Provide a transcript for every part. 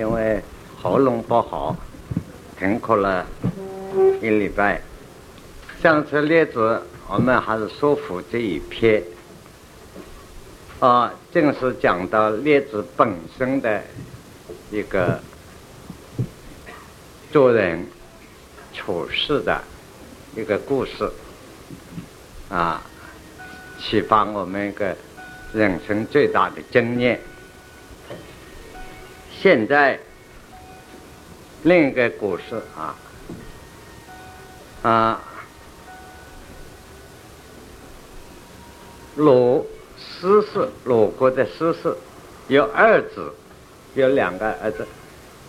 因为喉咙不好，停课了一礼拜。上次列子我们还是说服这一篇，啊，正是讲到列子本身的一个做人处事的一个故事，啊，启发我们一个人生最大的经验。现在另一个故事啊，啊。鲁师氏，鲁国的师氏有二子，有两个儿子，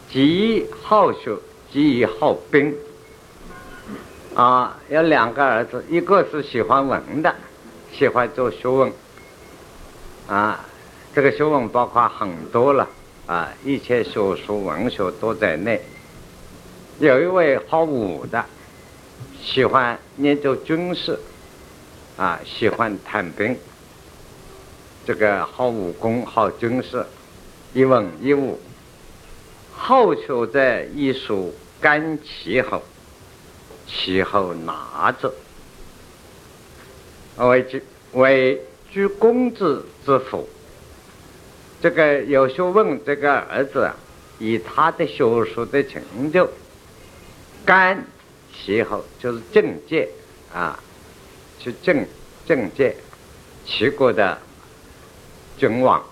极好学，极好兵。啊，有两个儿子，一个是喜欢文的，喜欢做学问。啊，这个学问包括很多了，啊，一切学术文学都在内。有一位好武的，喜欢研究军事。啊，喜欢谈兵，这个好武功，好军事，一文一武，好学在艺术，干气候，气候拿着，为居为居公子之父。这个有学问，这个儿子，以他的学术的成就，干气候就是境界啊。去政政界，齐国的君王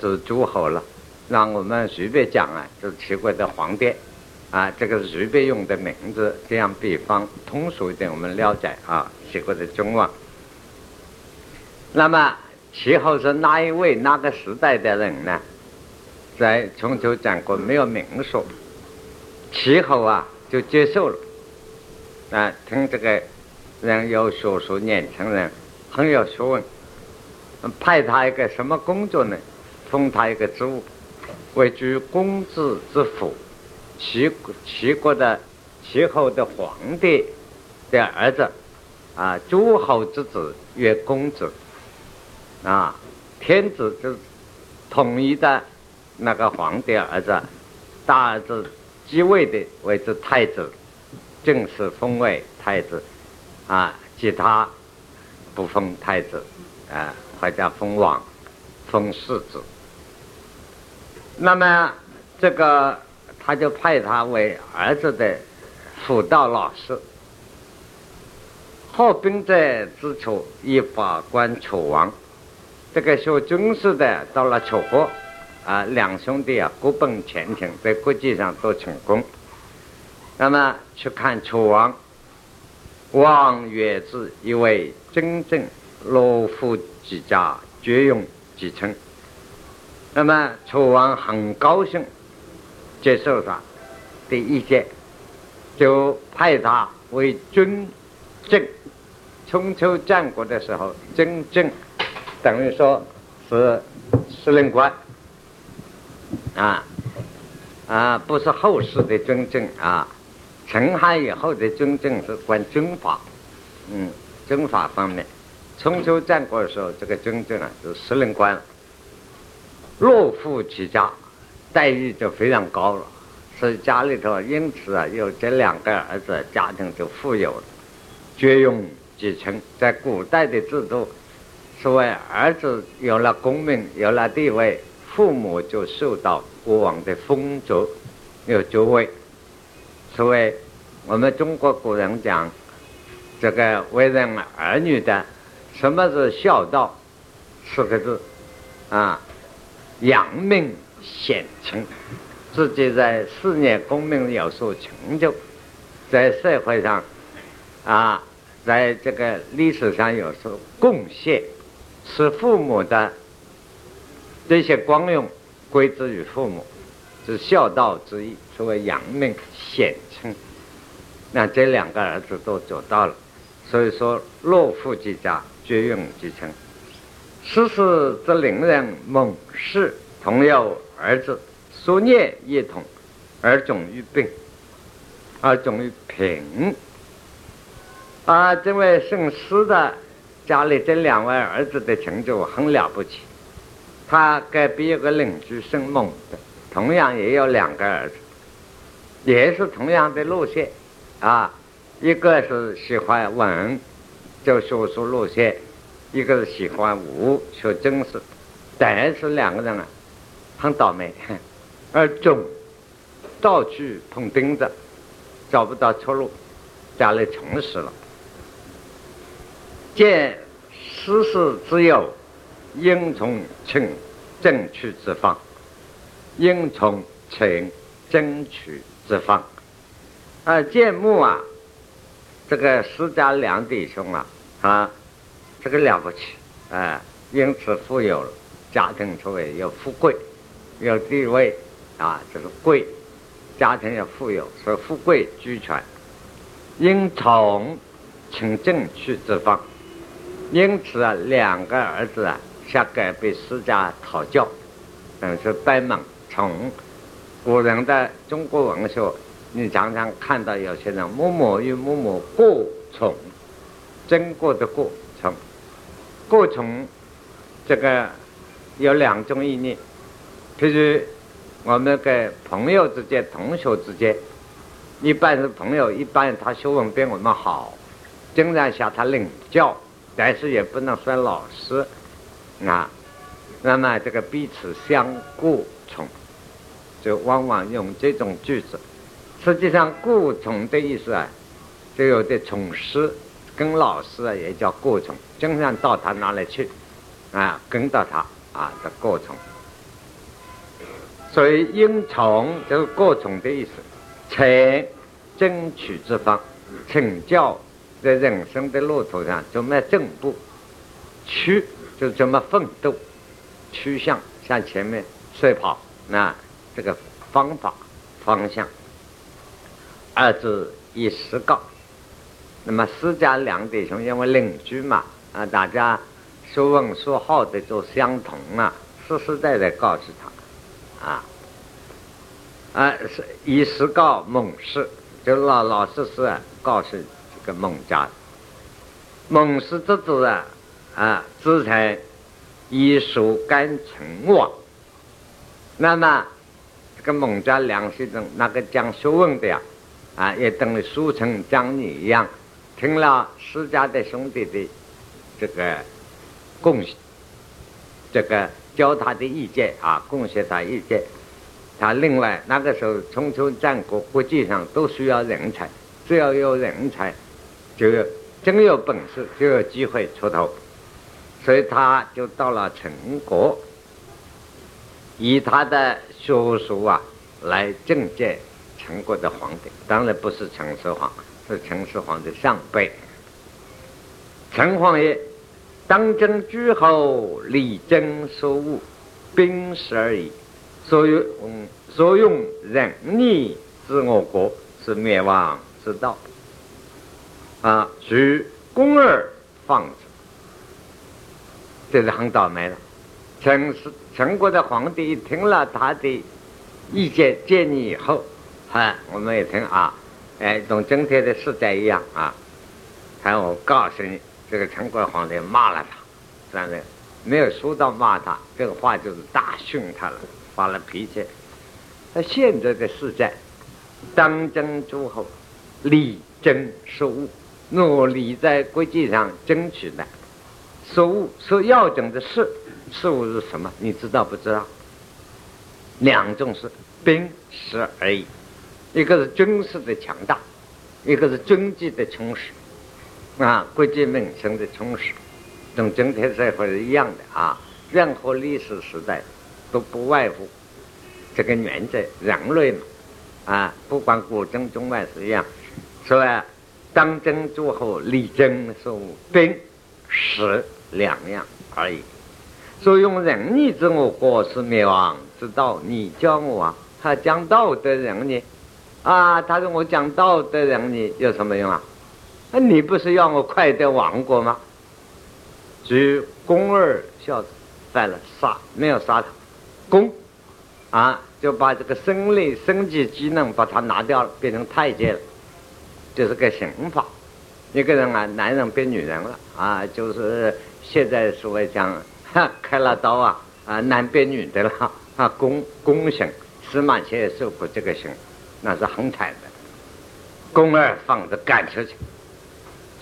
是诸侯了。让我们随便讲啊，就是齐国的皇帝啊，这个是随便用的名字，这样比方通俗一点，我们了解啊，齐国的君王。那么齐侯是哪一位、哪个时代的人呢？在春秋战国没有明说，齐侯啊就接受了啊，听这个。人有学术，年轻人很有学问，派他一个什么工作呢？封他一个职务，位居公子之府，齐齐国的齐后的皇帝的儿子，啊，诸侯之子曰公子，啊，天子就是统一的那个皇帝儿子，大儿子继位的为之太子，正式封为太子。啊，其他不封太子，啊，或者封王、封世子。那么这个他就派他为儿子的辅导老师。后兵在之处，以法官楚王。这个学军事的到了楚国，啊，两兄弟啊各奔前程，在国际上都成功。那么去看楚王。王曰：“之一位真正罗夫之家，绝用继承。那么楚王很高兴，接受他的意见，就派他为军政。春秋战国的时候，军正等于说是司令官啊啊，不是后世的军政啊。”陈汉以后的军政是管军法，嗯，军法方面，春秋战国时候，这个军政啊是司令官，落户起家，待遇就非常高了，所以家里头因此啊有这两个儿子，家庭就富有了，绝用继承。在古代的制度，所谓儿子有了功名，有了地位，父母就受到国王的封爵，有爵位。所谓我们中国古人讲，这个为人儿女的，什么是孝道？四个字，啊，扬名显亲，自己在事业功名有所成就，在社会上，啊，在这个历史上有所贡献，使父母的这些光荣归之于父母。是孝道之意，所谓扬名显亲。那这两个儿子都做到了，所以说落户之家，绝用继承。师氏之邻人蒙氏同有儿子，所念一同，而终于病，而终于贫。啊，这位姓施的家里这两位儿子的成就很了不起。他隔壁有个邻居姓孟的。同样也有两个儿子，也是同样的路线，啊，一个是喜欢文，就学术路线；一个是喜欢武，学军事。但是两个人啊，很倒霉，而总到处碰钉子，找不到出路，家里穷死了。见世事之有，应从请争取之方，应从请争取之方。啊，见木啊，这个施家两弟兄啊，啊，这个了不起，啊，因此富有了。家庭出位有富贵，有地位，啊，这个贵，家庭要富有，所以富贵俱全。应从请正去之方，因此啊，两个儿子啊，下改被施家讨教，等是呆萌从古人的中国文学，你常常看到有些人某某与某某过从，经过的过从，过从这个。有两种意念，譬如我们跟朋友之间、同学之间，一般是朋友，一般他学问比我们好，经常向他领教，但是也不能算老师啊。那么这个彼此相顾从，就往往用这种句子。实际上，顾从的意思啊，就有的从师跟老师啊也叫顾从，经常到他那里去啊，跟到他。啊的过程，所以应从就是过程的意思，请争取之方，请教在人生的路途上怎么进步，去就怎么奋斗，趋向向前面赛跑，那这个方法方向，二字以实告。那么私家两弟兄因为邻居嘛，啊大家。说问说好的都相同啊，实实在在告诉他，啊，啊是以实告猛士，就老老实实告诉个孟家，孟氏之子啊啊，自才以书干成王。那么这个孟家梁先生那个讲学问的呀，啊也等于书成讲你一样，听了施家的兄弟的这个。贡献这个教他的意见啊，贡献他意见。他另外那个时候，春秋战国国际上都需要人才，只要有人才，就有真有本事，就有机会出头。所以他就到了陈国，以他的学术啊来政见陈国的皇帝。当然不是陈始皇，是陈始皇的上辈，陈皇爷。当征诸侯，力争所务，兵士而已。所用所用仁义治我国，是灭亡之道。啊，举公二放之，这是很倒霉的。陈是陈国的皇帝听了他的意见建议以后，哈，我们也听啊，哎，同今天的时代一样啊。还我告诉你。这个陈国皇帝骂了他，但是没有说到骂他，这个话就是大训他了，发了脾气。那现在的时代，当真诸侯，力争事务，努力在国际上争取的事务，所要紧的事，事物是什么？你知道不知道？两种是兵士而已，一个是军事的强大，一个是经济的充实。啊，国际民生的充实，跟整体社会是一样的啊。任何历史时代都不外乎这个原则，人类嘛，啊，不管古今中外是一样。是吧，当真诸侯，力争所兵是两样而已。所以用仁义治我国是灭亡之道。你教我啊，他讲道德仁义啊，他说我讲道德仁义有什么用啊？那你不是要我快点亡国吗？于公二孝子犯了杀，没有杀他，公啊就把这个生理生计机能把他拿掉了，变成太监了，这是个刑法。一个人啊，男人变女人了啊，就是现在所谓讲开了刀啊啊，男变女的了啊，宫宫刑司马迁也受过这个刑，那是很惨的。宫儿放着赶出去，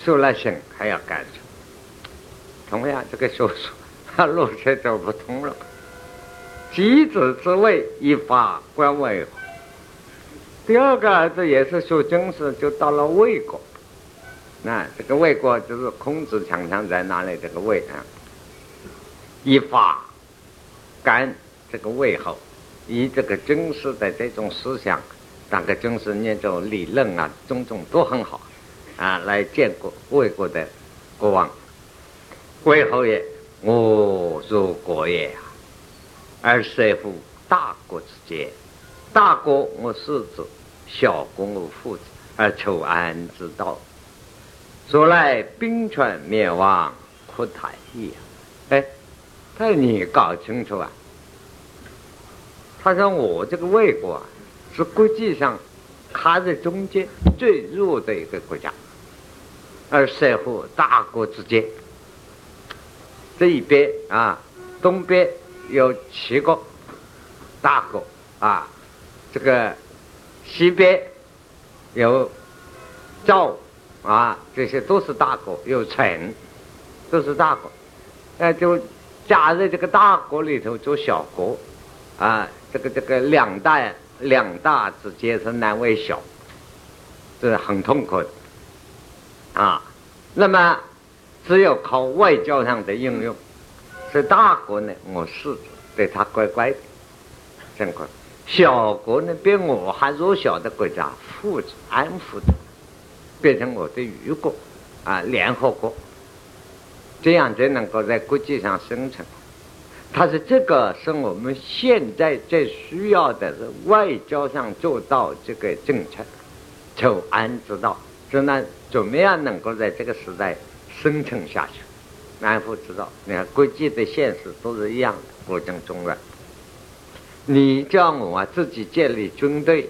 受了刑还要赶出。同样，这个说书路却走不通了。妻子之位以法官为第二个儿子也是学军事，就到了魏国。那这个魏国就是孔子常常在哪里？这个魏啊，以法干这个魏后，以这个军事的这种思想，那个军事那种理论啊，种种都很好啊，来建国魏国的国王。魏侯也，我如国也啊，而谁乎大国之间？大国我世子，小国我父子，而求安之道。说来兵权灭亡，可叹矣。哎，他说你搞清楚啊。他说我这个魏国啊，是国际上卡在中间最弱的一个国家，而似乎大国之间，这一边啊，东边有七个大国啊。这个西边有赵啊，这些都是大国；有陈，都是大国。哎，就加在这个大国里头做小国啊。这个这个两大两大之间是难为小，这是很痛苦的啊。那么只有靠外交上的应用，所以大国呢，我是对他乖乖的，真乖。小国呢，比我还弱小的国家，扶持安抚的，变成我的余国，啊，联合国，这样才能够在国际上生存。他说：“这个是我们现在最需要的，是外交上做到这个政策，求安之道，就那怎么样能够在这个时代生存下去？安抚之道，你看国际的现实都是一样的，国政中乱。”你叫我啊，自己建立军队，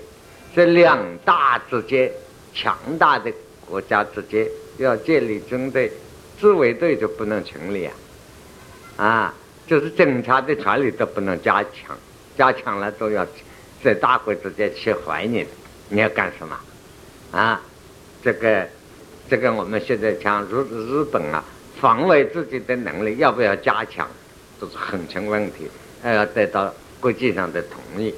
这两大之间强大的国家之间要建立军队，自卫队就不能成立啊！啊，就是警察的权力都不能加强，加强了都要在大国之间去怀你，你要干什么？啊，这个这个我们现在讲日日本啊，防卫自己的能力要不要加强，都是很成问题，要得到。国际上的同意，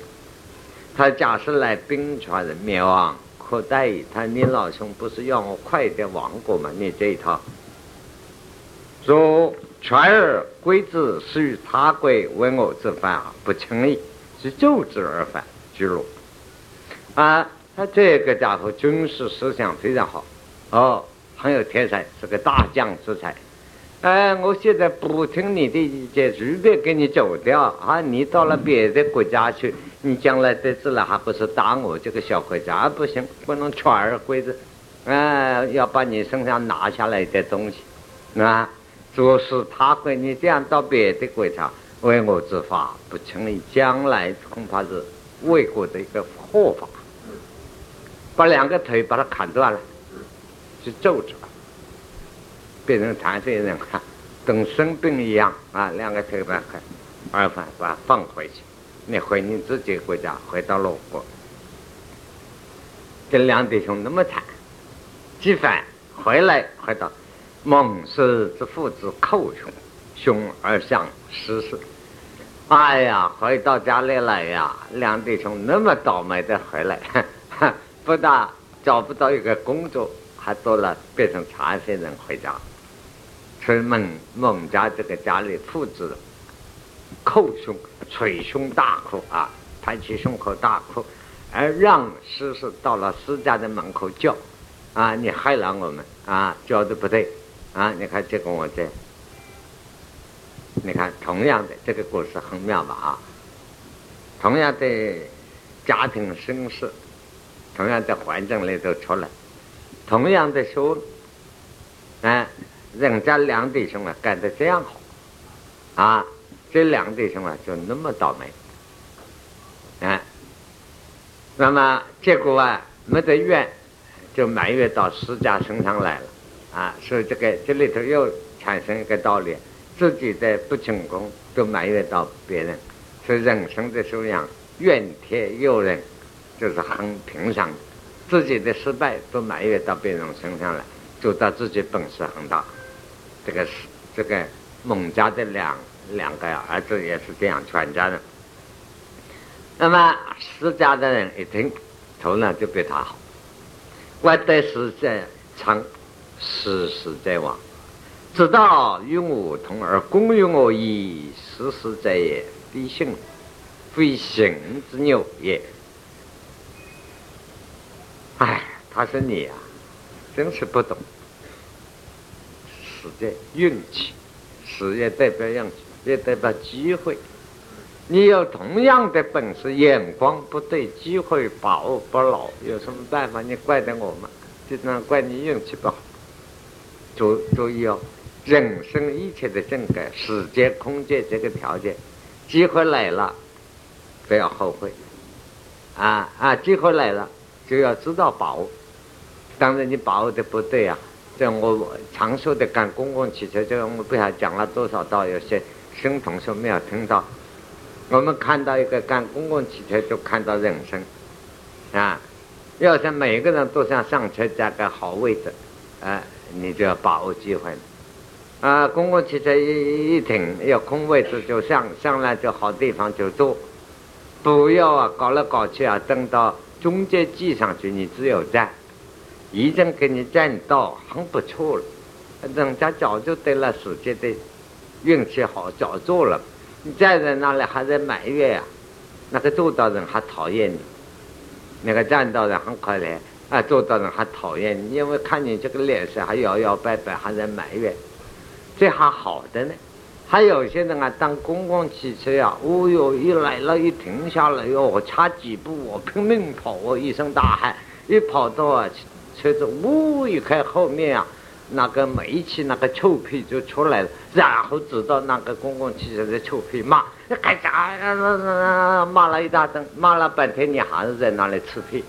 他假设来兵权的灭亡可待矣。他你老兄不是要我快点亡国吗？你这一套，说权而归之，是与他国为我之犯，不轻易，是就之而犯，居鲁。啊，他这个家伙军事思想非常好，哦，很有天才，是个大将之才。哎，我现在不听你的意见，随便给你走掉啊！你到了别的国家去，你将来得志了，还不是打我这个小国家？不行，不能全而归之，哎，要把你身上拿下来的东西，啊，做事他会你这样到别的国家为我执法，不成立，将来恐怕是魏国的一个祸法，把两个腿把它砍断了，是奏着。变成残废人哈，跟生病一样啊！两个腿把开，二反把放回去，你回你自己国家，回到鲁国。这两弟兄那么惨，几番回来回到孟氏之父子寇兄，兄而向失事。哎呀，回到家里来呀，两弟兄那么倒霉的回来，不但找不到一个工作，还多了变成残废人回家。是孟孟家这个家里父子叩胸捶胸大哭啊，拍起胸口大哭，而让师师到了师家的门口叫啊，你害了我们啊，叫的不对啊！你看这个我这，你看同样的这个故事很妙吧啊？同样的家庭身世，同样的环境里头出来，同样的说，啊。人家两弟兄啊，干得这样好，啊，这两弟兄啊就那么倒霉，啊，那么结果啊没得怨，就埋怨到施家身上来了，啊，所以这个这里头又产生一个道理，自己的不成功都埋怨到别人，所以人生的修养怨天尤人，就是很平常。自己的失败都埋怨到别人身上来，就到自己本事很大。这个是这个孟家的两两个儿子也是这样全家的。那么施家的人一听，头脑就比他好。我得时在长，时时在往，知道与我同而共与我矣，时时在也，必行，非行之有也。哎，他说你呀，真是不懂。时间运气，事业代表运气，也代表机会。你有同样的本事，眼光不对，机会把握不牢，有什么办法？你怪得我吗？就能怪你运气不好。注注意哦，人生一切的正改，时间、空间这个条件，机会来了，不要后悔。啊啊，机会来了。就要知道把握，当然你把握的不对啊！在我常说的赶公共汽车，这个我不晓得讲了多少道，有些新同学没有听到。我们看到一个赶公共汽车，就看到人生啊！要想每个人都想上车加个好位置，啊，你就要把握机会啊！公共汽车一一停，有空位置就上，上来就好地方就坐，不要啊搞来搞去啊，等到。中间挤上去，你只有站，已经给你占到很不错了。人家早就得了时机的运气好，早做了。你站在那里还在埋怨呀？那个做到人还讨厌你，那个站到人很可怜啊，做到人还讨厌你，因为看你这个脸色还摇摇摆摆，还在埋怨，这还好的呢。还有些人啊，当公共汽车呀，哦哟，一来了，一停下来哟，我差几步我拼命跑，我一声大喊，一跑到啊，车子呜一开，后面啊，那个煤气那个臭屁就出来了，然后知道那个公共汽车的臭屁骂，干啥？骂了一大顿，骂了半天，你还是在那里吃屁，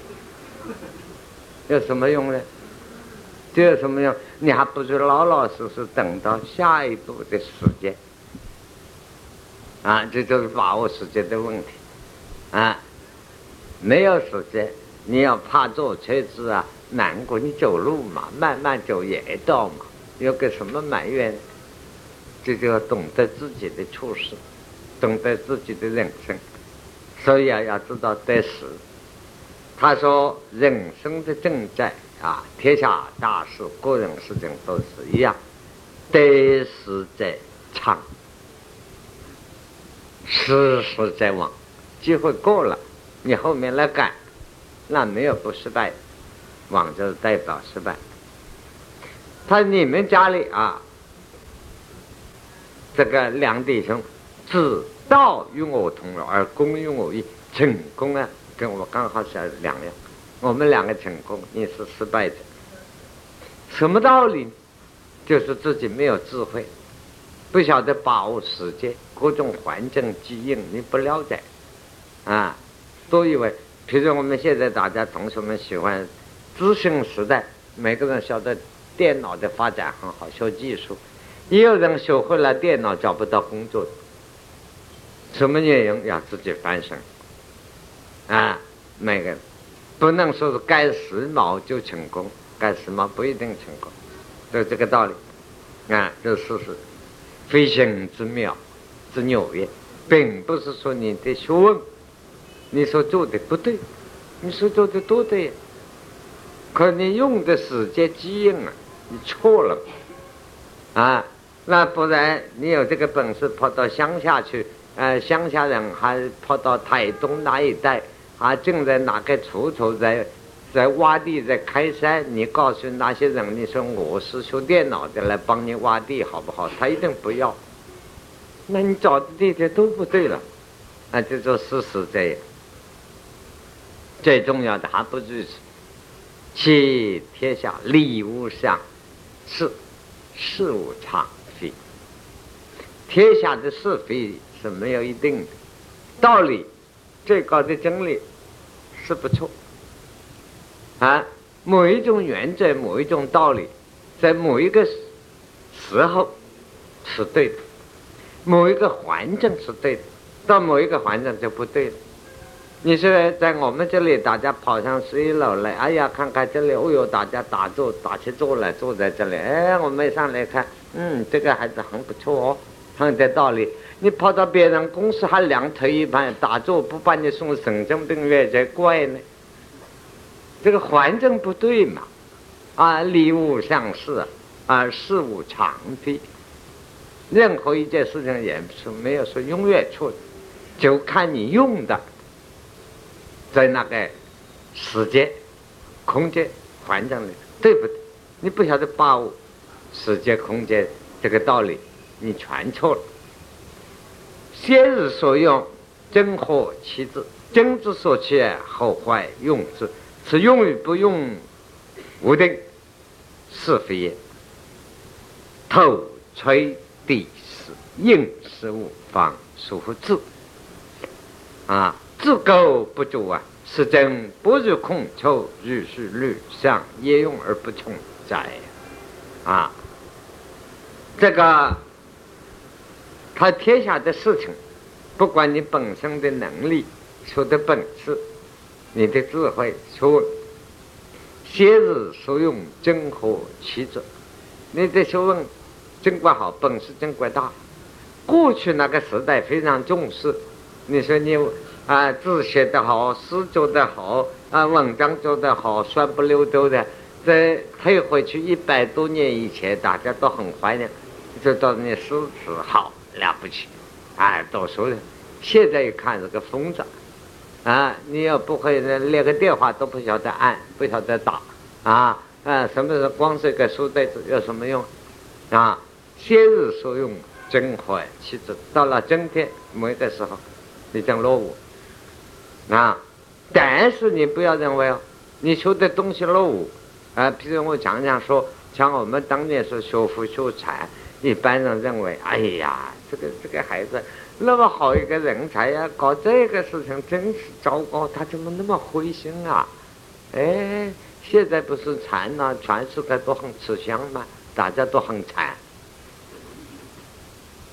有什么用呢？这有什么用？你还不如老老实实等到下一步的时间。啊，这就是把握时间的问题，啊，没有时间，你要怕坐车子啊，难过，你走路嘛，慢慢走也到嘛，有个什么埋怨？这就要懂得自己的处事，懂得自己的人生，所以啊，要知道得失。他说，人生的正在啊，天下大事、个人事情都是一样，得失在长。时时在往，机会过了，你后面来赶，那没有不失败的，往就是代表失败。他你们家里啊，这个两弟兄，只道与我同乐，而功与我异。成功啊，跟我刚好是两样。我们两个成功，你是失败者。什么道理？就是自己没有智慧。不晓得把握时间，各种环境机应你不了解，啊，都以为，譬如我们现在大家同学们喜欢资讯时代，每个人晓得电脑的发展很好，学技术，也有人学会了电脑找不到工作，什么原因要自己翻身，啊，每个不能说是干时髦就成功，干时髦不一定成功，就这个道理，啊，这事实。飞行之妙之纽约，并不是说你的学问，你所做的不对，你所做的都对，可你用的时间机应啊，你错了，啊，那不然你有这个本事跑到乡下去，呃，乡下人还跑到台东那一带，还正在哪个锄头在。在挖地，在开山，你告诉那些人，你说我是学电脑的，来帮你挖地，好不好？他一定不要。那你找的地点都不对了，那就说事实这样。最重要的还不是其天下礼物上是事物常非，天下的是非是没有一定的道理，最高的真理是不错。啊，某一种原则，某一种道理，在某一个时候是对的，某一个环境是对的，到某一个环境就不对了。你说在我们这里，大家跑上十一楼来，哎呀，看看这里，哦哟，大家打坐，打起坐来，坐在这里，哎，我们上来看，嗯，这个孩子很不错哦，很有道理。你跑到别人公司还两腿一盘打坐，不把你送神经病院才怪呢。这个环境不对嘛，啊，礼物相似，啊，事物常的，任何一件事情也是没有说永远错的，就看你用的。在那个时间、空间、环境里，对不对？你不晓得把握时间、空间这个道理，你全错了。先日所用，真合其志；真之所起，后坏用之。此用与不用，无定，是非也。头垂地势，应事物方属乎智。啊。自构不足啊，是真不如空丘，如是律上也用而不从哉？啊，这个他天下的事情，不管你本身的能力、出的本事、你的智慧、出先日所用，真何其者？你的学问真管好，本事真管大，过去那个时代非常重视，你说你。啊，字写得好，诗做得好，啊，文章做得好，酸不溜丢的。在退回去一百多年以前，大家都很怀念，知道你诗词好了不起，啊，读书人。现在一看是个疯子，啊，你要不会连个电话都不晓得按，不晓得打，啊，啊，什么是光是个书呆子有什么用？啊，先日所用真坏其实到了今天某个时候，已经落伍。啊，但是你不要认为哦，你学的东西落伍啊。譬如我常常说，像我们当年是学富学禅，一般人认为，哎呀，这个这个孩子那么好一个人才呀，搞这个事情真是糟糕，他怎么那么灰心啊？哎，现在不是禅呢，全世界都很吃香嘛，大家都很禅。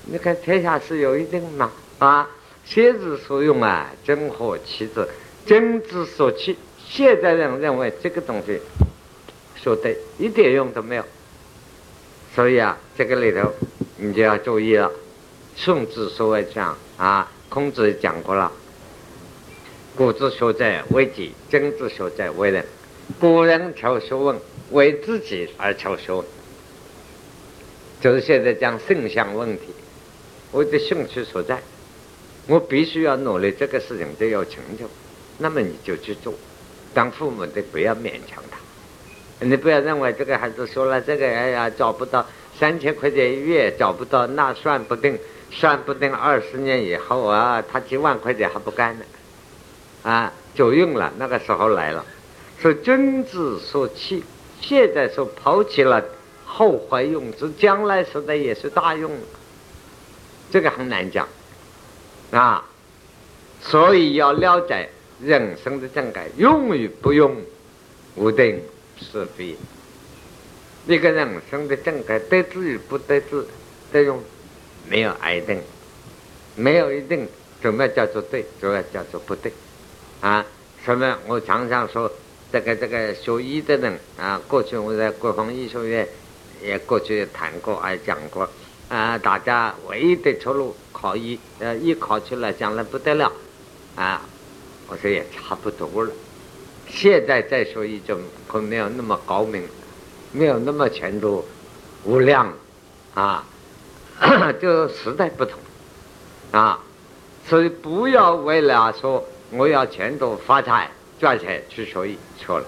你看天下是有一定嘛啊。先之所用啊，真合其志；真之所起，现在人认为这个东西说对，一点用都没有。所以啊，这个里头你就要注意了。顺治所谓讲啊，孔子讲过了：“古之学者为己，真之学者为人。古人求学问，为自己而求学问。”就是现在讲圣相问题，我的兴趣所在。我必须要努力，这个事情就有成就，那么你就去做。当父母的不要勉强他，你不要认为这个孩子说了这个，哎呀找不到三千块钱一月找不到，那算不定，算不定二十年以后啊，他几万块钱还不干呢，啊，就用了，那个时候来了，是君子所弃，现在说抛弃了，后怀用之，将来时代也是大用，这个很难讲。啊，所以要了解人生的正改，用与不用，无定是非。一个人生的正改，得志与不得志的用，没有一定，没有一定，怎么叫做对，怎么叫做不对？啊，什么？我常常说，这个这个学医的人啊，过去我在国防医学院也过去谈过，也讲过。啊，大家唯一的出路考一，呃，一考出来将来不得了，啊，我说也差不多了。现在再说一种，可没有那么高明，没有那么前途无量，啊，就时代不同，啊，所以不要为了说我要前途发财赚钱去学医，错了。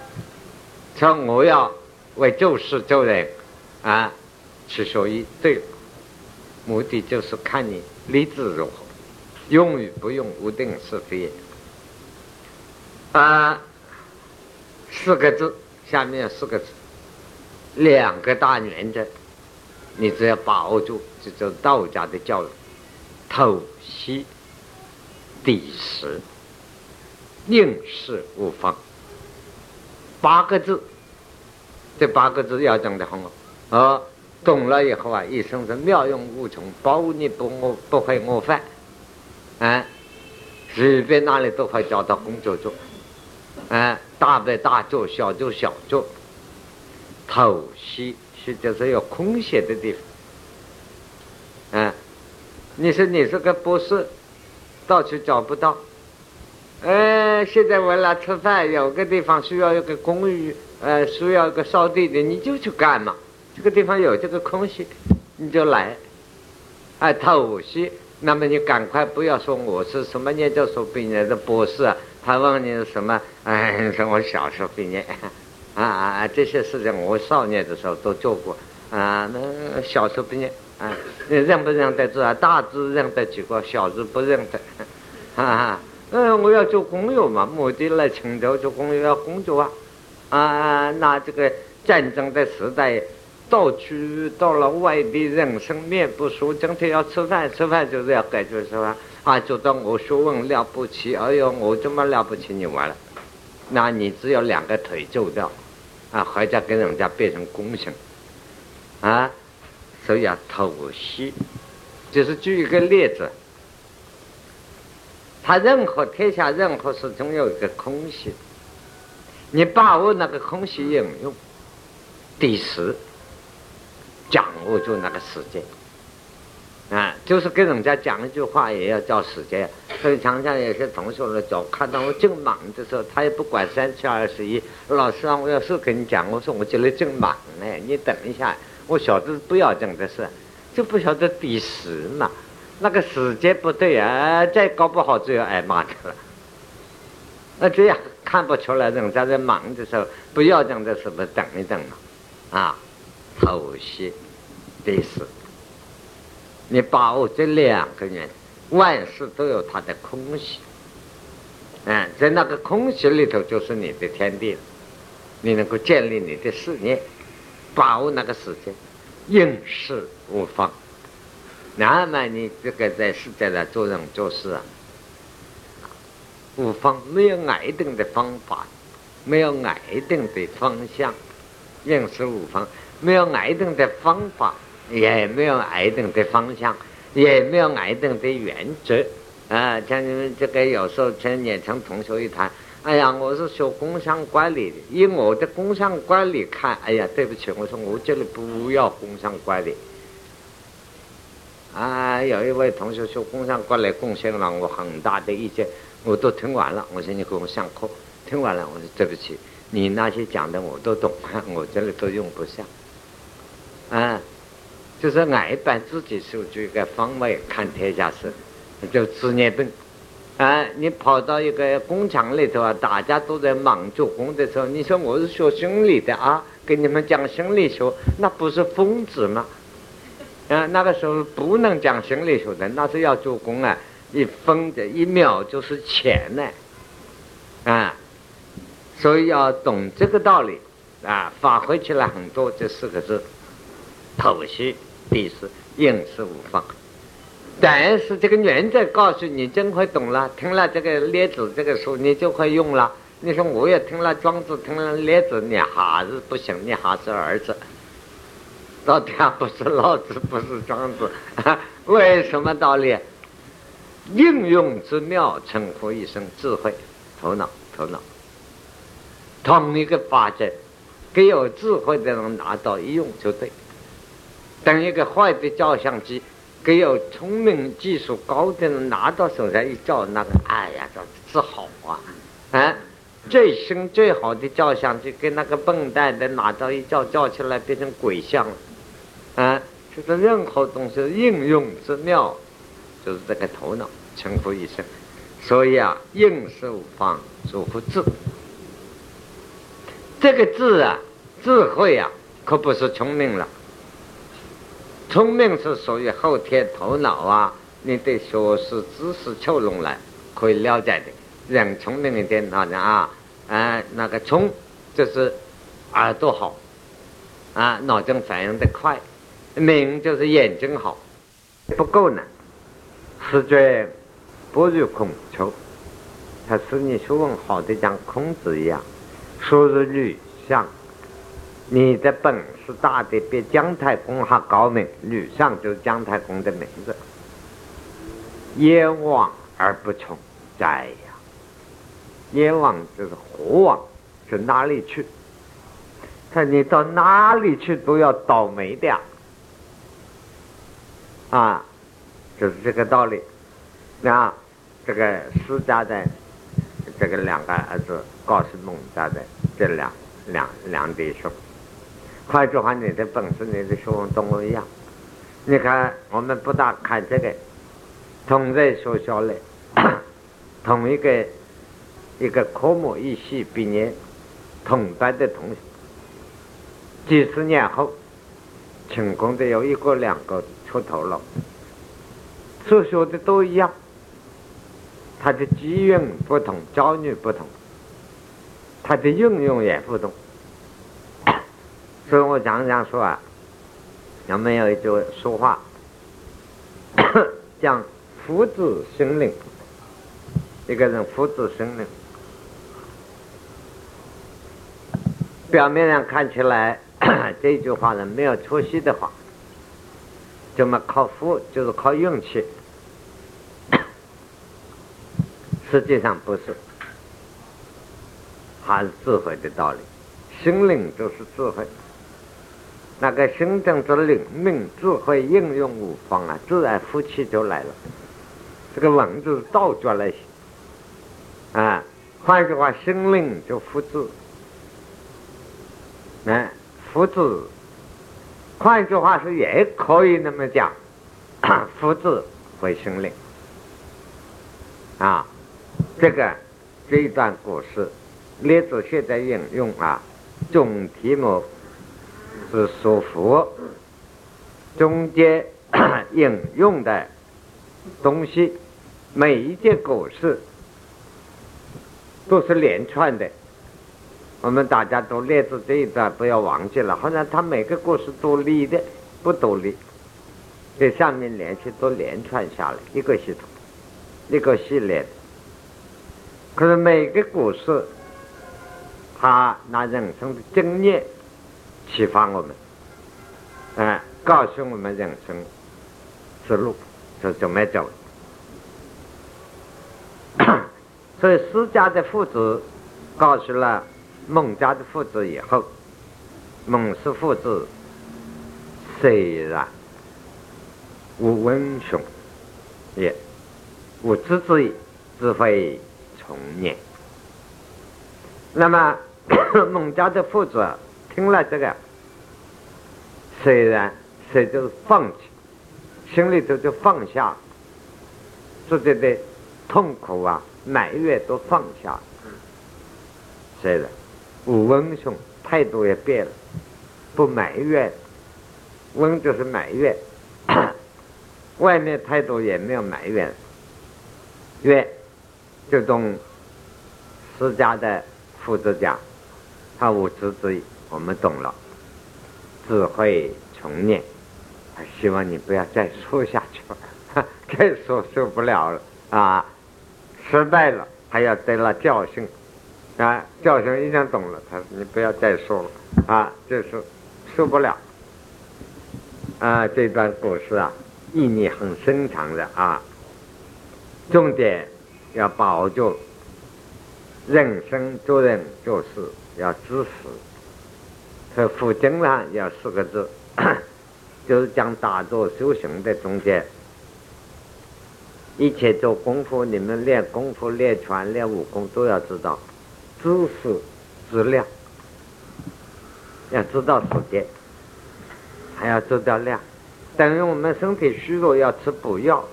说我要为救世救人，啊，去学医，对。目的就是看你立志如何，用与不用无定是非。啊，四个字，下面四个字，两个大原则，你只要把握住，这就是道家的教育：透析、底实、应事无方。八个字，这八个字要讲的很好，啊。懂了以后啊，一生是妙用无穷，保你不饿不会饿饭，啊，随便哪里都会找到工作做，哎，大不大做，小做小做。透析是就是有空闲的地方，啊，你说你是个博士，到处找不到，哎，现在为了吃饭，有个地方需要一个公寓，呃，需要一个扫地的，你就去干嘛？这个地方有这个空隙，你就来，哎，透析。那么你赶快不要说我是什么研究所毕业的博士啊，他问你什么？哎，说我小时候毕业。啊啊啊！这些事情我少年的时候都做过啊。那小时候毕业啊，你认不认得字啊？大字认得几个，小字不认得。啊，嗯，我要做工友嘛，目的来请求做工友要工作啊。啊，那这个战争的时代，到处到了外地，人生面不熟，整天要吃饭，吃饭就是要感觉是吧？啊，觉得我学问了不起，哎呦，我这么了不起，你完了，那你只有两个腿走掉。啊，回家跟人家变成工程，啊，所以要偷袭。就是举一个例子，他任何天下任何事总有一个空隙，你把握那个空隙应用，第十，掌握住那个时间。啊，就是跟人家讲一句话也要叫时间，所以常常有些同学来找，看到我正忙的时候，他也不管三七二十一。老师啊，我要是跟你讲，我说我这里正忙呢，你等一下，我晓得不要紧的事，就不晓得第时嘛，那个时间不对啊，再搞不好就要挨骂的了。那这样看不出来，人家在忙的时候，不要紧的事，不等一等嘛，啊，偷袭第时。你把握这两个人，万事都有它的空隙，嗯，在那个空隙里头就是你的天地了。你能够建立你的事业，把握那个时间，应事无方。那么你这个在世界上做人做事啊，无方没有挨定的方法，没有挨定的方向，应事无方，没有挨定的方法。也没有挨定的方向，也没有挨定的原则，啊，像你们这个有时候跟年轻同学一谈，哎呀，我是学工商管理的，以我的工商管理看，哎呀，对不起，我说我这里不要。工商管理，啊，有一位同学学工商管理贡献了我很大的意见，我都听完了，我说你给我上课，听完了，我说对不起，你那些讲的我都懂，我这里都用不上，啊。就是挨板自己守住一个方位看天下事，就职业病。啊，你跑到一个工厂里头啊，大家都在忙做工的时候，你说我是学心理的啊，跟你们讲心理学，那不是疯子吗？啊，那个时候不能讲心理学的，那是要做工啊，一分的一秒就是钱呢，啊，所以要懂这个道理啊，发挥起来很多这四个字，透析。第四，应是无方。但是这个原则告诉你，真会懂了。听了这个列子这个书，你就会用了。你说我也听了庄子，听了列子，你还是不行，你还是儿子。到底还不是老子，不是庄子。为什么道理？应用之妙，称呼一声智慧、头脑、头脑。同一个法则，给有智慧的人拿到一用就对。等一个坏的照相机，给有聪明技术高的人拿到手上一照，那个哎呀，这是好啊！啊，最新最好的照相机，给那个笨蛋的拿到一照，照起来变成鬼像了。啊，就是任何东西应用之妙，就是这个头脑，称呼一声。所以啊，应受方，主乎智。这个智啊，智慧啊，可不是聪明了。聪明是属于后天头脑啊，你得学识、知识凑拢来可以了解的。人聪明一点，好像啊，啊，那个聪就是耳朵好，啊，脑筋反应的快；明就是眼睛好，不够呢。世觉不如孔丘，他是你学问好的像孔子一样，说如吕相。你的本事大的比姜太公还高明，吕尚就是姜太公的名字。燕王而不从，在呀，阎王就是火王，是哪里去？他你到哪里去都要倒霉的呀！啊，就是这个道理。那这个释迦的这个两个儿子告诉孟家的这两两两弟兄，换句话，你的本事，你的学问跟我一样。你看，我们不大看这个，同在学校里，同一个一个科目一系毕业，同班的同学，几十年后成功的有一个两个出头了，所学的都一样。他的机缘不同，遭遇不同，他的应用也不同。所以我常常说啊，有没有一句说话，讲福至心灵，一个人福至心灵，表面上看起来 这句话呢没有出息的话，怎么靠福就是靠运气。实际上不是，还是智慧的道理。心灵就是智慧，那个心正之灵命智慧应用无方啊，自然福气就来了。这个文字倒转来写啊，换句话，心灵就福智，哎，福智。换句话是也可以那么讲，福智会心灵啊。这个这一段故事，列子现在引用啊，总题目是说佛，中间 引用的东西，每一件故事都是连串的。我们大家都列子这一段不要忘记了，好像他每个故事独立的，不独立，这上面连续都连串下来一个系统，一个系列。可是每个故事，他拿人生的经验启发我们，哎，告诉我们人生之路是怎么走。所以释家的父子告诉了孟家的父子以后，孟氏父子虽然无文雄，也无知之意，只会。童年。那么 孟家的父子听了这个，虽然谁就是放弃，心里头就放下，自己的痛苦啊、埋怨都放下。虽然无温雄态度也变了，不埋怨，温就是埋怨，外面态度也没有埋怨，怨。就同释迦的父子讲，他无知之意，我们懂了，智慧重念，希望你不要再说下去了，再说受不了了啊！失败了，还要得了教训啊！教训已经懂了，他你不要再说了啊，就是受不了啊！这段故事啊，意义很深长的啊，重点。要保住人生做人做事要知识，这佛经上要四个字，就是讲打坐修行的中间，一切做功夫，你们练功夫、练拳、练武功都要知道。知识质量，要知道时间，还要知道量，等于我们身体虚弱要吃补药。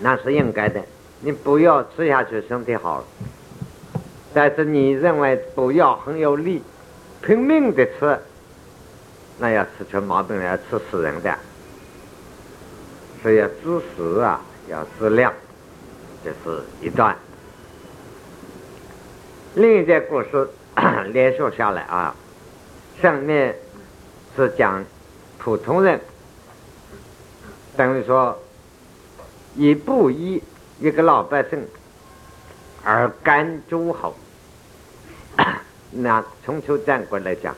那是应该的，你补药吃下去，身体好了。但是你认为补药很有利，拼命的吃，那要吃出毛病来，吃死人的。所以要知时啊，要知量，这是一段。另一件故事 连续下来啊，上面是讲普通人，等于说。以布衣一个老百姓而干诸侯，那春秋战国来讲，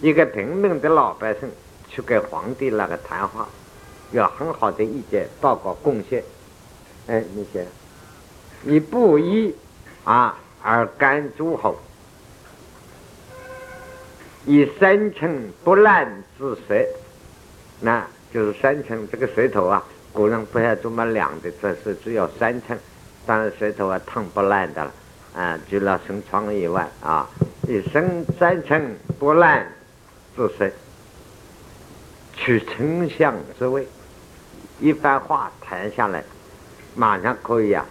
一个平民的老百姓去给皇帝那个谈话，有很好的意见报告贡献。哎，你写，你不依啊而甘诸侯，以三寸不烂之舌，那就是三寸这个舌头啊，古人不要这么量的，这是只有三寸，当然舌头啊烫不烂的了啊，除了生疮以外啊，以生三寸不烂之舌，取丞相之位，一番话谈下来。马上可以啊，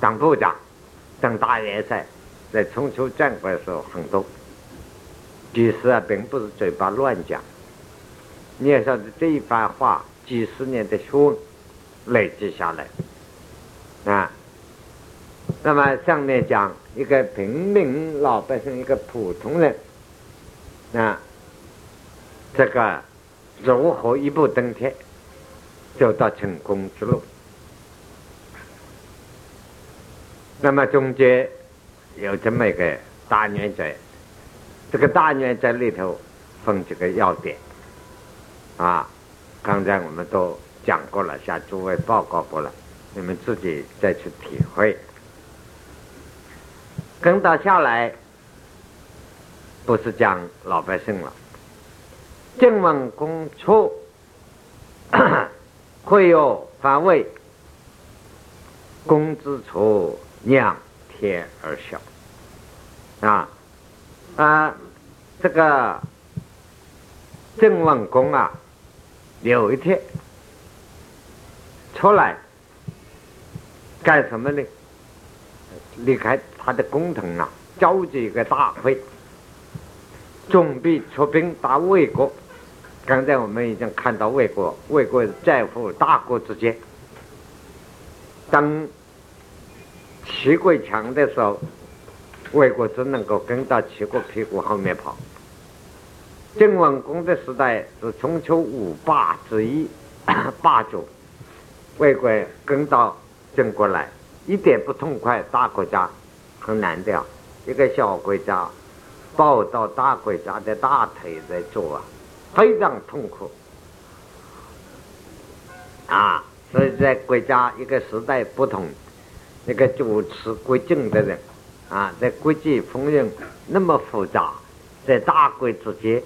当部长，当大元帅，在春秋战国的时候很多。其实啊，并不是嘴巴乱讲。你要晓得这一番话，几十年的学问累积下来啊。那么上面讲一个平民老百姓，一个普通人啊，这个如何一步登天，走到成功之路？那么中间有这么一个大原则，这个大原则里头分几个要点啊。刚才我们都讲过了，向诸位报告过了，你们自己再去体会。跟到下来，不是讲老百姓了。晋文公出 会有方位，公之初。仰天而笑，啊啊，这个郑文公啊，有一天出来干什么呢？离开他的工程啊，召集一个大会，准备出兵打魏国。刚才我们已经看到魏国，魏国在乎大国之间，当。齐国强的时候，魏国只能够跟到齐国屁股后面跑。晋文公的时代是春秋五霸之一，霸主，魏国跟到晋国来，一点不痛快。大国家很难的，一个小国家抱到大国家的大腿在做啊，非常痛苦啊！所以在国家一个时代不同。那个主持国政的人，啊，在国际风云那么复杂，在大国之间，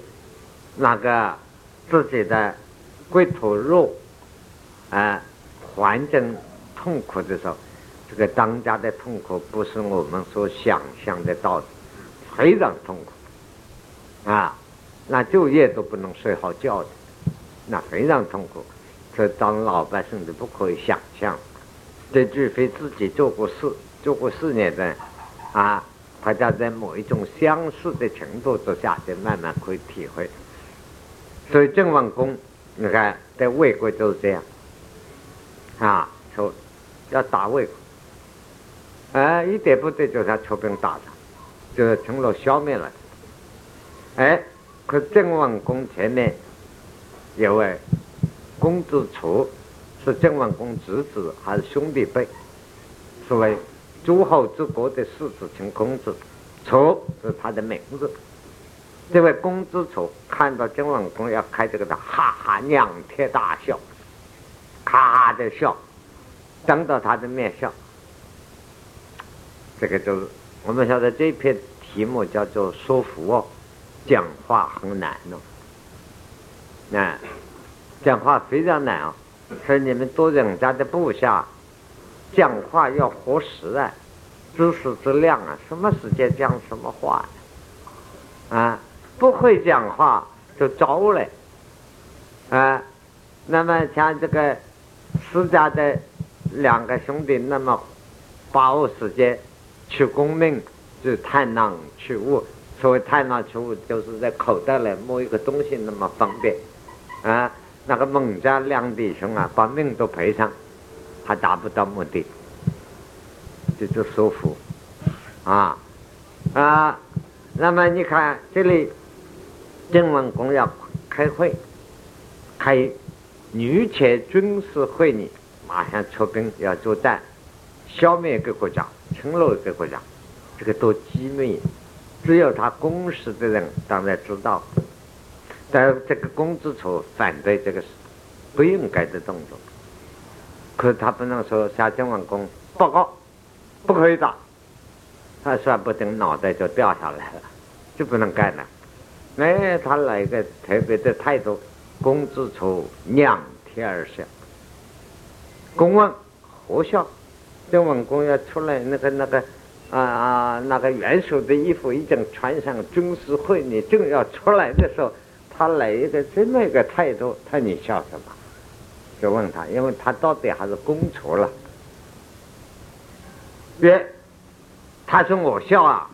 那个自己的国土弱，啊，环境痛苦的时候，这个当家的痛苦不是我们所想象得到的，非常痛苦，啊，那就业都不能睡好觉的，那非常痛苦，这当老百姓的不可以想象。这除非自己做过事、做过事业的，啊，大家在某一种相似的程度之下，就慢慢可以体会。所以郑王公，你看在魏国就是这样，啊，说要打魏国，哎，一点不对就他出兵打他，就是成了消灭了。哎，可郑王公前面有位公子楚。是郑文公侄子还是兄弟辈？所谓诸侯之国的世子称公子，楚是他的名字。这位公子楚看到郑文公要开这个的，哈哈仰天大笑，咔的笑，当着他的面笑。这个就是我们晓得这篇题目叫做说服哦，讲话很难哦，那讲话非常难哦。说你们做人家的部下，讲话要合时啊，知识质量啊，什么时间讲什么话啊？不会讲话就糟了啊！那么像这个私家的两个兄弟，那么把握时间去功名，就探囊取物。所谓探囊取物，就是在口袋里摸一个东西那么方便啊。那个孟家两弟兄啊，把命都赔上，还达不到目的，这就舒服啊啊！那么你看这里，郑文公要开会，开女权军事会议，马上出兵要作战，消灭一个国家，侵入一个国家，这个都机密，只有他公使的人当然知道。但这个公子楚反对这个事，不应该的动作。可是他不能说下天王宫报告，不可以打，他说不定脑袋就掉下来了，就不能干了。哎，他来个特别的态度，公子丑两天而下。公问何笑？郑文公要出来，那个那个啊啊，那个元首的衣服已经穿上，军事会你正要出来的时候，他来一个这么一个态度，他你笑什么？就问他，因为他到底还是公仇了。别，他说我笑啊，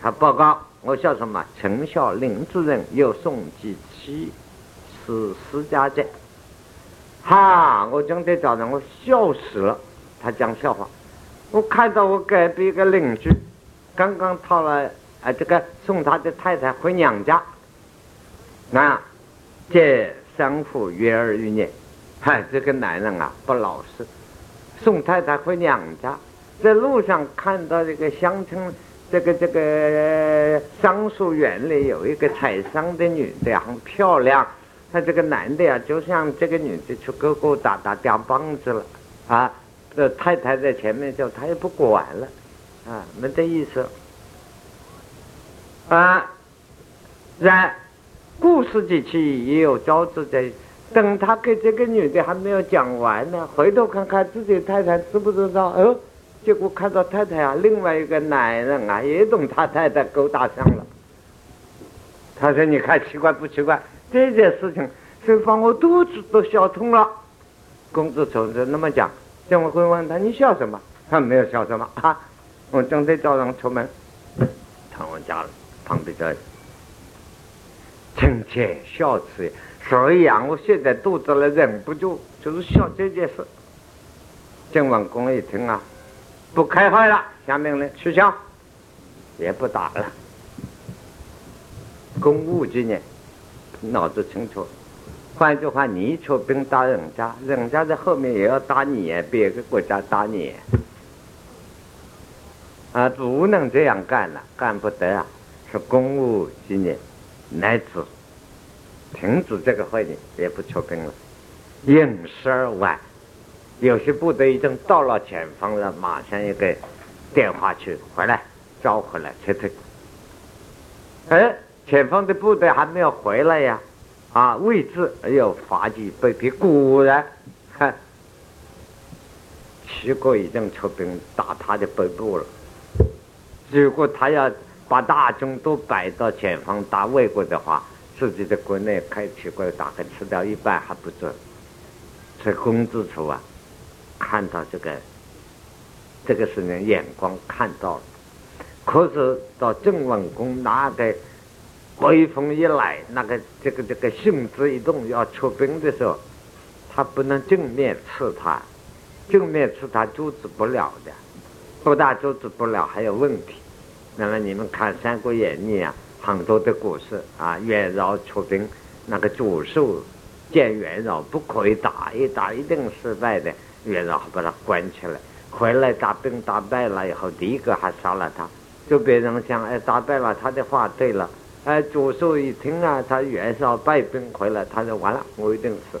他报告我笑什么？陈孝林主任有宋继期是私家的。哈！我今天早上我笑死了。他讲笑话，我看到我隔壁一个邻居，刚刚讨了啊，这个送他的太太回娘家，那这相夫约二于年，嗨，这个男人啊不老实，送太太回娘家，在路上看到这个乡村，这个这个桑树园里有一个采桑的女的很漂亮，他这个男的呀就像这个女的去勾勾搭搭掉棒子了。啊。这太太在前面叫，他也不管了，啊，没得意思。啊，然故事几期也有招致在，等他给这个女的还没有讲完呢，回头看看自己太太知不知道？哦，结果看到太太啊，另外一个男人啊，也同他太太勾搭上了。他说：“你看奇怪不奇怪？这件事情，是把我肚子都笑痛了。”公子从就那么讲。姜文辉问他：“你笑什么？”他没有笑什么 啊！我正在早上出门，到我家了，旁边这亲切笑词，所以啊，我现在肚子里忍不住，就是笑这件事。郑文公一听啊，不开会了，下命令取消，也不打了。公务今年脑子清楚。换句话，你出兵打人家，人家在后面也要打你，别个国家打你，啊，不能这样干了，干不得啊！是公务纪念，乃至停止这个会议，也不出兵了。应十二万，有些部队已经到了前方了，马上一个电话去回来，召回来撤退。哎，前方的部队还没有回来呀。啊，位置要发起北平，果然，看，齐国已经出兵打他的北部了。如果他要把大军都摆到前方打魏国的话，自己的国内开齐国大概吃掉一半还不准。这公子丑啊，看到这个，这个是人眼光看到了，可是到郑文公那个。北风一来，那个这个这个性子一动要出兵的时候，他不能正面刺他，正面刺他阻止不了的，不但阻止不了，还有问题。那么你们看《三国演义》啊，很多的故事啊，袁绍出兵，那个主寿见袁绍不可以打，一打一定失败的，袁绍把他关起来，回来打兵打败了以后，第一个还杀了他，就别人想，哎，打败了他的话对了。哎，左手一听啊，他袁绍败兵回来，他就完了，我一定死。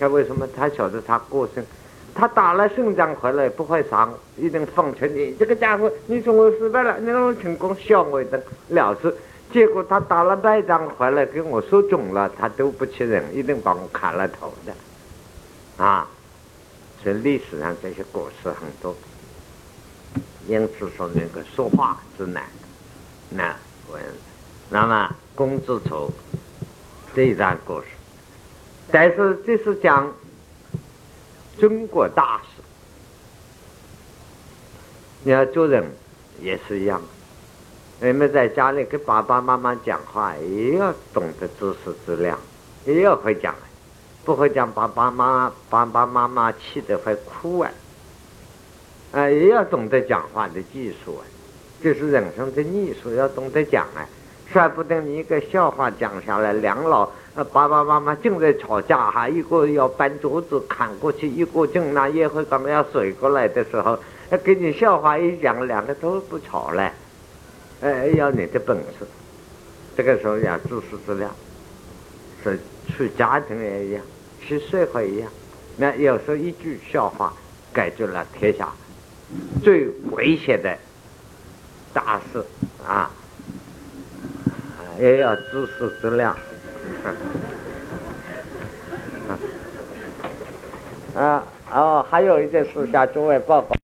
那为什么？他晓得他过胜，他打了胜仗回来不会杀，一定奉承你这个家伙。你说我失败了，你让我成功，笑我一顿了事。结果他打了败仗回来，跟我说肿了，他都不起人，一定把我砍了头的。啊，所以历史上这些故事很多，因此说那个说话之难，那我。那么，公子丑这一段故事，但是这是讲中国大事。你要做人也是一样，你们在家里跟爸爸妈妈讲话，也要懂得知识质量，也要会讲，不会讲，爸爸妈妈爸爸妈妈气得会哭啊！啊，也要懂得讲话的技术啊，这是人生的艺术，要懂得讲啊。说不定你一个笑话讲下来，两老爸爸妈妈正在吵架哈，一个要搬桌子砍过去，一个正拿烟灰缸要水过来的时候，给你笑话一讲，两个都不吵了。哎，要你的本事，这个时候要知识质量，是去家庭也一样，去社会一样。那有时候一句笑话改决了天下最危险的大事啊！也要知识质量。啊哦，还有一件事向诸位报告。